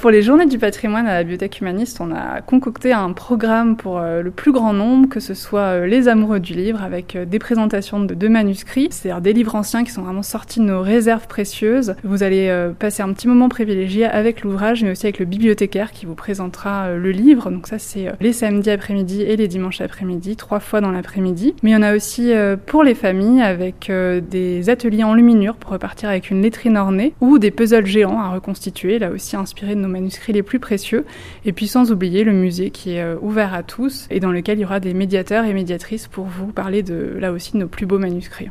Pour les journées du patrimoine à la Bibliothèque humaniste, on a concocté un programme pour euh, le plus grand nombre, que ce soit euh, les amoureux du livre, avec euh, des présentations de deux manuscrits, c'est-à-dire des livres anciens qui sont vraiment sortis de nos réserves précieuses. Vous allez passer un petit moment privilégié avec l'ouvrage, mais aussi avec le bibliothécaire qui vous présentera le livre. Donc ça, c'est les samedis après-midi et les dimanches après-midi, trois fois dans l'après-midi. Mais il y en a aussi pour les familles, avec des ateliers en luminure pour repartir avec une lettrine ornée, ou des puzzles géants à reconstituer, là aussi inspirés de nos manuscrits les plus précieux. Et puis sans oublier le musée qui est euh, ouvert à tous et dans lequel il y aura des médiateurs et médiatrices pour vous parler de là aussi de nos plus beaux manuscrits.